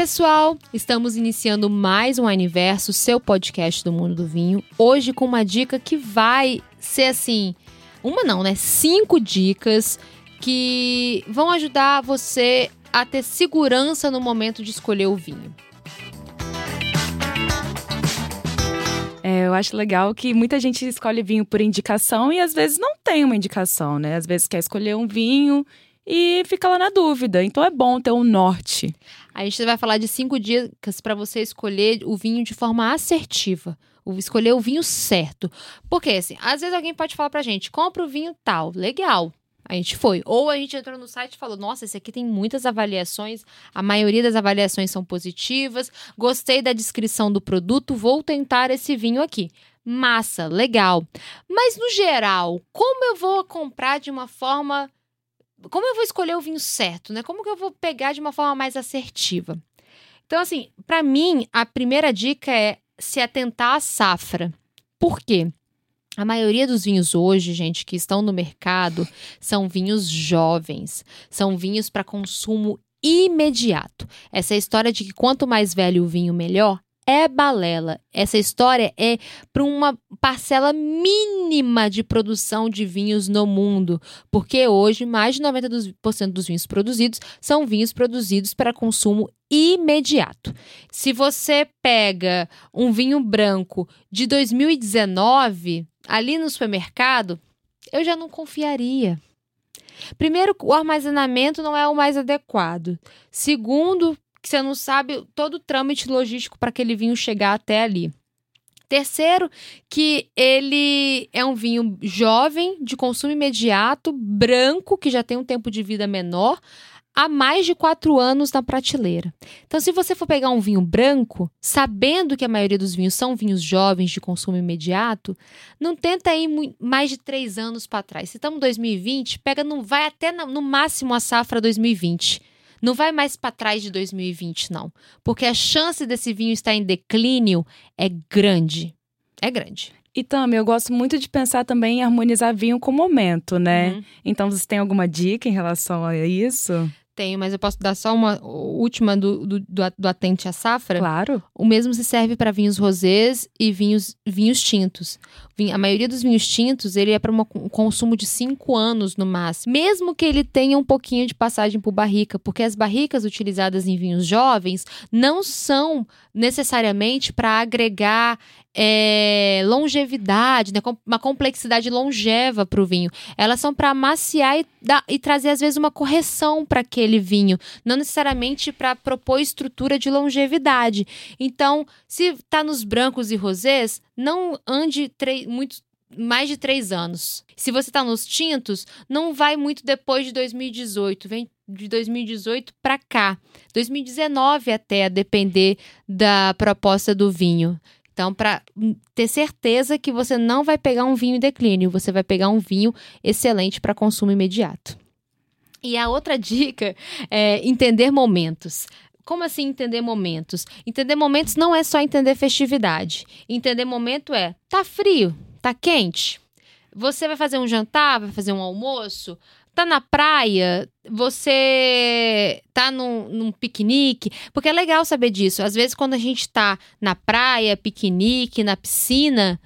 pessoal! Estamos iniciando mais um Aniverso, seu podcast do mundo do vinho. Hoje com uma dica que vai ser assim, uma não, né? Cinco dicas que vão ajudar você a ter segurança no momento de escolher o vinho. É, eu acho legal que muita gente escolhe vinho por indicação e às vezes não tem uma indicação, né? Às vezes quer escolher um vinho e fica lá na dúvida. Então é bom ter um norte. A gente vai falar de cinco dicas para você escolher o vinho de forma assertiva. Escolher o vinho certo. Porque, assim, às vezes alguém pode falar pra gente: compra o vinho tal, legal. A gente foi. Ou a gente entrou no site e falou: nossa, esse aqui tem muitas avaliações, a maioria das avaliações são positivas, gostei da descrição do produto, vou tentar esse vinho aqui. Massa, legal. Mas no geral, como eu vou comprar de uma forma. Como eu vou escolher o vinho certo, né? Como que eu vou pegar de uma forma mais assertiva? Então, assim, para mim, a primeira dica é se atentar à safra. Por quê? A maioria dos vinhos hoje, gente, que estão no mercado, são vinhos jovens, são vinhos para consumo imediato. Essa história de que quanto mais velho o vinho, melhor, é balela. Essa história é para uma parcela mínima de produção de vinhos no mundo, porque hoje mais de 90% dos vinhos produzidos são vinhos produzidos para consumo imediato. Se você pega um vinho branco de 2019 ali no supermercado, eu já não confiaria. Primeiro, o armazenamento não é o mais adequado. Segundo, que você não sabe todo o trâmite logístico para aquele vinho chegar até ali. Terceiro, que ele é um vinho jovem, de consumo imediato, branco, que já tem um tempo de vida menor, há mais de quatro anos na prateleira. Então, se você for pegar um vinho branco, sabendo que a maioria dos vinhos são vinhos jovens de consumo imediato, não tenta ir mais de três anos para trás. Se estamos em 2020, pega, não vai até no máximo a safra 2020. Não vai mais para trás de 2020, não. Porque a chance desse vinho estar em declínio é grande. É grande. E também eu gosto muito de pensar também em harmonizar vinho com o momento, né? Uhum. Então, você tem alguma dica em relação a isso? Tenho, mas eu posso dar só uma última do, do, do atente à safra? Claro. O mesmo se serve para vinhos rosés e vinhos, vinhos tintos. A maioria dos vinhos tintos, ele é para um consumo de 5 anos no máximo. Mesmo que ele tenha um pouquinho de passagem por barrica, porque as barricas utilizadas em vinhos jovens não são necessariamente para agregar é, longevidade, né, uma complexidade longeva para o vinho. Elas são para amaciar e, dar, e, trazer, às vezes, uma correção para aquele vinho, não necessariamente para propor estrutura de longevidade. Então, se está nos brancos e rosés, não ande muito mais de três anos. Se você está nos tintos, não vai muito depois de 2018, vem de 2018 para cá, 2019 até, a depender da proposta do vinho. Então, para ter certeza que você não vai pegar um vinho em declínio, você vai pegar um vinho excelente para consumo imediato. E a outra dica é entender momentos. Como assim entender momentos? Entender momentos não é só entender festividade. Entender momento é tá frio, tá quente. Você vai fazer um jantar, vai fazer um almoço, tá na praia, você tá num, num, piquenique, porque é legal saber disso. Às vezes, quando a gente tá na praia, piquenique, na piscina,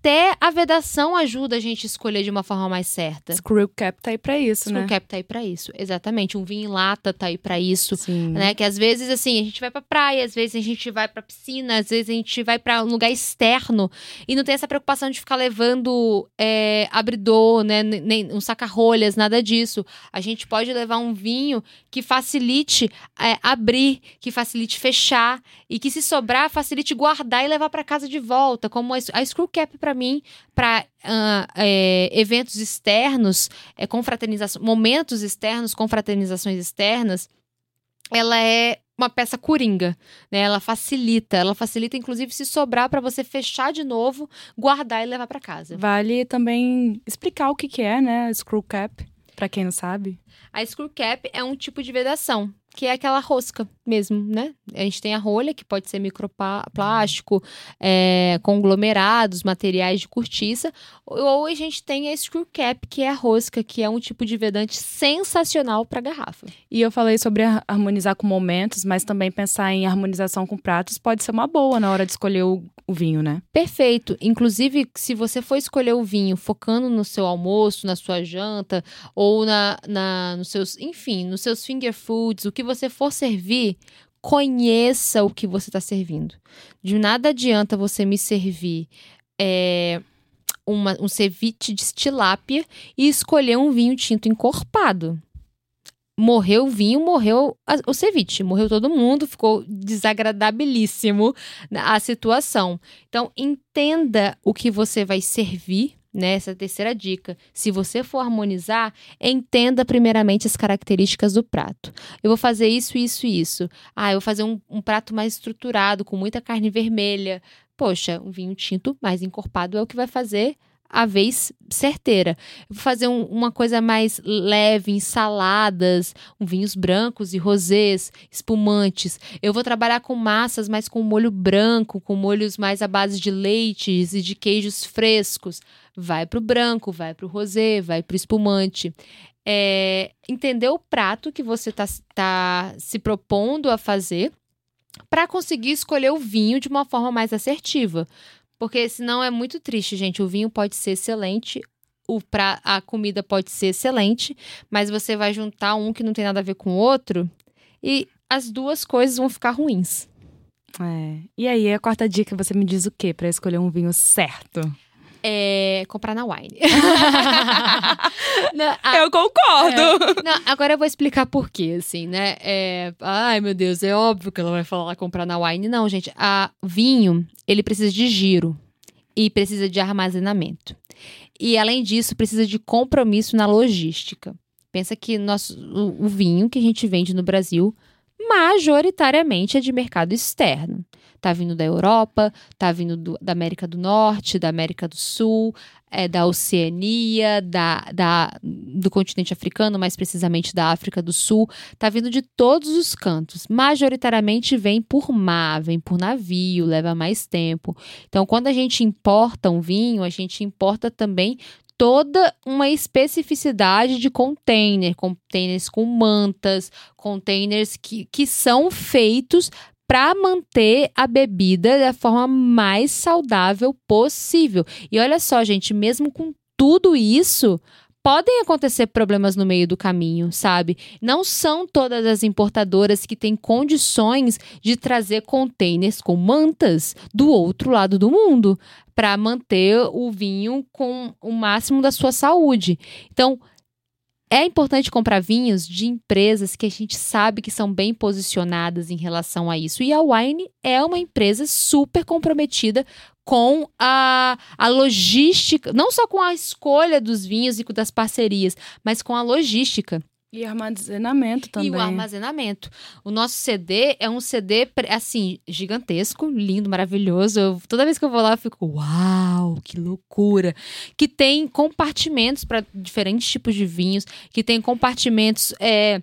até a vedação ajuda a gente a escolher de uma forma mais certa. Screw cap tá aí pra isso, Screw né? Screw cap tá aí pra isso, exatamente. Um vinho em lata tá aí pra isso, Sim. né? Que às vezes, assim, a gente vai pra praia, às vezes a gente vai pra piscina, às vezes a gente vai pra um lugar externo e não tem essa preocupação de ficar levando é, abridor, né? Nem um saca-rolhas, nada disso. A gente pode levar um vinho que facilite é, abrir, que facilite fechar e que se sobrar, facilite guardar e levar para casa de volta, como a Screw Cap pra para mim, para uh, é, eventos externos, é, confraternização, momentos externos, confraternizações externas, ela é uma peça coringa, né? Ela facilita, ela facilita inclusive se sobrar para você fechar de novo, guardar e levar para casa. Vale também explicar o que que é, né, screw cap, para quem não sabe. A screw cap é um tipo de vedação. Que é aquela rosca mesmo, né? A gente tem a rolha, que pode ser microplástico, é, conglomerados, materiais de cortiça, ou a gente tem a screw cap, que é a rosca, que é um tipo de vedante sensacional para garrafa. E eu falei sobre harmonizar com momentos, mas também pensar em harmonização com pratos pode ser uma boa na hora de escolher o, o vinho, né? Perfeito. Inclusive, se você for escolher o vinho focando no seu almoço, na sua janta, ou na, na nos seus, enfim, nos seus finger foods, o que você for servir, conheça o que você está servindo. De nada adianta você me servir é, uma, um ceviche de tilápia e escolher um vinho tinto encorpado. Morreu o vinho, morreu o ceviche, morreu todo mundo, ficou desagradabilíssimo a situação. Então, entenda o que você vai servir Nessa terceira dica, se você for harmonizar, entenda primeiramente as características do prato. Eu vou fazer isso, isso e isso. Ah, eu vou fazer um, um prato mais estruturado, com muita carne vermelha. Poxa, um vinho tinto mais encorpado é o que vai fazer a vez certeira. Eu vou fazer um, uma coisa mais leve, ensaladas, um vinhos brancos e rosés, espumantes. Eu vou trabalhar com massas, mas com molho branco, com molhos mais à base de leites e de queijos frescos. Vai para o branco, vai para o rosé, vai para o espumante. É, entender o prato que você está tá se propondo a fazer para conseguir escolher o vinho de uma forma mais assertiva. Porque senão é muito triste, gente. O vinho pode ser excelente, o pra, a comida pode ser excelente, mas você vai juntar um que não tem nada a ver com o outro e as duas coisas vão ficar ruins. É. E aí, a quarta dica, você me diz o quê para escolher um vinho certo? É comprar na Wine. não, a, eu concordo. É, não, agora eu vou explicar por quê, assim, né? É, ai, meu Deus, é óbvio que ela vai falar comprar na Wine. Não, gente, a vinho, ele precisa de giro e precisa de armazenamento. E, além disso, precisa de compromisso na logística. Pensa que nosso, o, o vinho que a gente vende no Brasil, majoritariamente é de mercado externo. Tá vindo da Europa, tá vindo do, da América do Norte, da América do Sul, é, da Oceania, da, da, do continente africano, mais precisamente da África do Sul. Tá vindo de todos os cantos. Majoritariamente vem por mar, vem por navio, leva mais tempo. Então, quando a gente importa um vinho, a gente importa também toda uma especificidade de container, containers com mantas, containers que, que são feitos para manter a bebida da forma mais saudável possível. E olha só, gente, mesmo com tudo isso, podem acontecer problemas no meio do caminho, sabe? Não são todas as importadoras que têm condições de trazer containers com mantas do outro lado do mundo para manter o vinho com o máximo da sua saúde. Então, é importante comprar vinhos de empresas que a gente sabe que são bem posicionadas em relação a isso. E a Wine é uma empresa super comprometida com a, a logística, não só com a escolha dos vinhos e das parcerias, mas com a logística. E armazenamento também. E o armazenamento. O nosso CD é um CD, assim, gigantesco, lindo, maravilhoso. Eu, toda vez que eu vou lá, eu fico, uau, que loucura. Que tem compartimentos para diferentes tipos de vinhos, que tem compartimentos. É,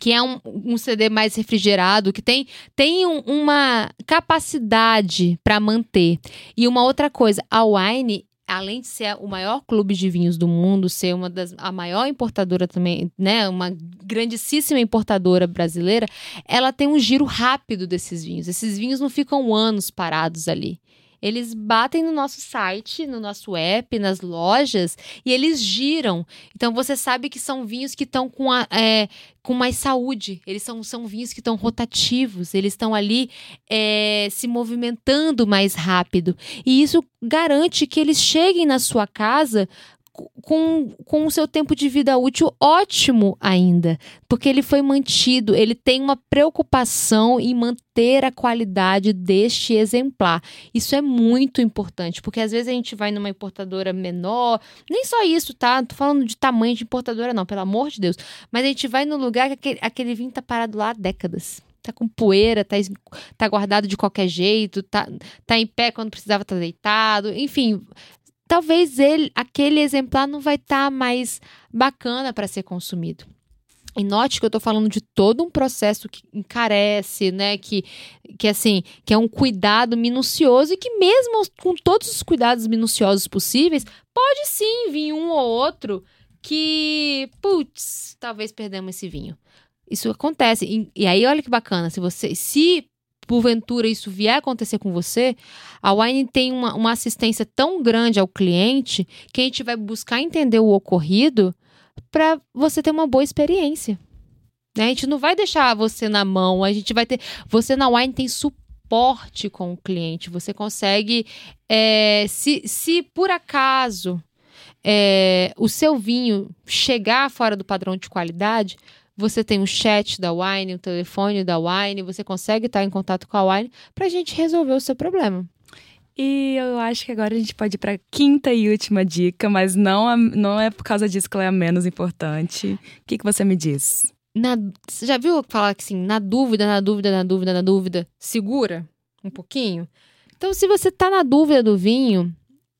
que é um, um, CD mais refrigerado, que tem, tem um, uma capacidade para manter. E uma outra coisa, a Wine além de ser o maior clube de vinhos do mundo, ser uma das a maior importadora também, né, uma grandíssima importadora brasileira, ela tem um giro rápido desses vinhos. Esses vinhos não ficam anos parados ali. Eles batem no nosso site, no nosso app, nas lojas e eles giram. Então você sabe que são vinhos que estão com, é, com mais saúde. Eles são, são vinhos que estão rotativos, eles estão ali é, se movimentando mais rápido. E isso garante que eles cheguem na sua casa com, com o seu tempo de vida útil ótimo ainda, porque ele foi mantido, ele tem uma preocupação em manter a qualidade deste exemplar. Isso é muito importante, porque às vezes a gente vai numa importadora menor, nem só isso, tá? Não tô falando de tamanho de importadora, não, pelo amor de Deus. Mas a gente vai no lugar que aquele, aquele vinho tá parado lá há décadas tá com poeira, tá, tá guardado de qualquer jeito, tá, tá em pé quando precisava estar tá deitado, enfim, talvez ele, aquele exemplar não vai estar tá mais bacana para ser consumido. E note que eu tô falando de todo um processo que encarece, né? Que, que assim, que é um cuidado minucioso e que mesmo com todos os cuidados minuciosos possíveis, pode sim vir um ou outro que, putz, talvez perdemos esse vinho. Isso acontece. E, e aí, olha que bacana, se você, se porventura isso vier a acontecer com você, a Wine tem uma, uma assistência tão grande ao cliente que a gente vai buscar entender o ocorrido para você ter uma boa experiência. Né? A gente não vai deixar você na mão, a gente vai ter. Você na Wine tem suporte com o cliente. Você consegue. É, se, se por acaso é, o seu vinho chegar fora do padrão de qualidade, você tem o chat da Wine, o telefone da Wine, você consegue estar em contato com a Wine para a gente resolver o seu problema. E eu acho que agora a gente pode ir para a quinta e última dica, mas não, não é por causa disso que ela é a menos importante. O que, que você me diz? Na, você já viu falar que assim, na dúvida, na dúvida, na dúvida, na dúvida, segura um pouquinho? Então, se você tá na dúvida do vinho,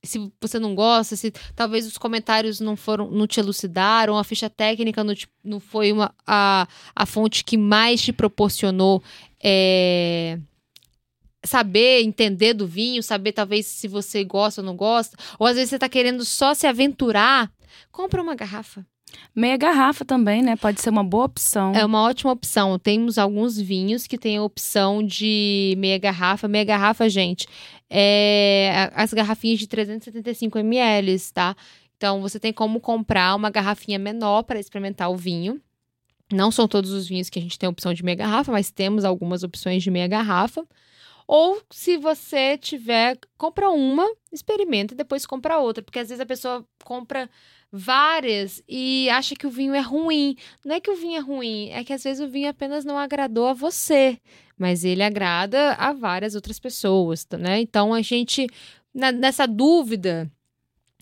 se você não gosta, se talvez os comentários não foram, não te elucidaram, a ficha técnica não, te, não foi uma, a, a fonte que mais te proporcionou é, saber, entender do vinho, saber talvez se você gosta ou não gosta, ou às vezes você está querendo só se aventurar, compra uma garrafa. Meia garrafa também, né? Pode ser uma boa opção. É uma ótima opção. Temos alguns vinhos que têm a opção de meia garrafa. Meia garrafa, gente, é as garrafinhas de 375 ml, tá? Então você tem como comprar uma garrafinha menor para experimentar o vinho. Não são todos os vinhos que a gente tem a opção de meia garrafa, mas temos algumas opções de meia garrafa. Ou se você tiver, compra uma, experimenta e depois compra outra, porque às vezes a pessoa compra várias e acha que o vinho é ruim. Não é que o vinho é ruim, é que às vezes o vinho apenas não agradou a você, mas ele agrada a várias outras pessoas, né? Então a gente na, nessa dúvida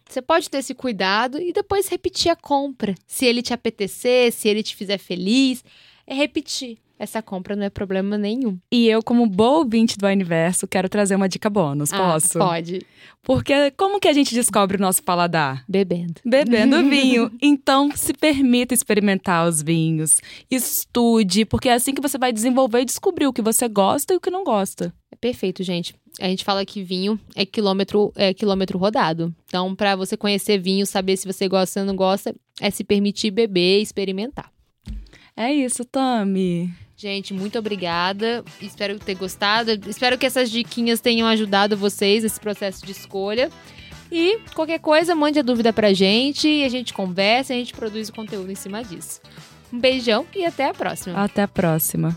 você pode ter esse cuidado e depois repetir a compra. Se ele te apetecer, se ele te fizer feliz, é repetir essa compra não é problema nenhum. E eu, como boa ouvinte do universo, quero trazer uma dica bônus. Ah, posso? Pode. Porque como que a gente descobre o nosso paladar? Bebendo. Bebendo vinho. Então, se permita experimentar os vinhos. Estude, porque é assim que você vai desenvolver e descobrir o que você gosta e o que não gosta. É perfeito, gente. A gente fala que vinho é quilômetro, é quilômetro rodado. Então, para você conhecer vinho, saber se você gosta ou não gosta, é se permitir beber e experimentar. É isso, Tami. Gente, muito obrigada. Espero ter gostado. Espero que essas diquinhas tenham ajudado vocês nesse processo de escolha. E qualquer coisa, mande a dúvida pra gente e a gente conversa e a gente produz o conteúdo em cima disso. Um beijão e até a próxima. Até a próxima.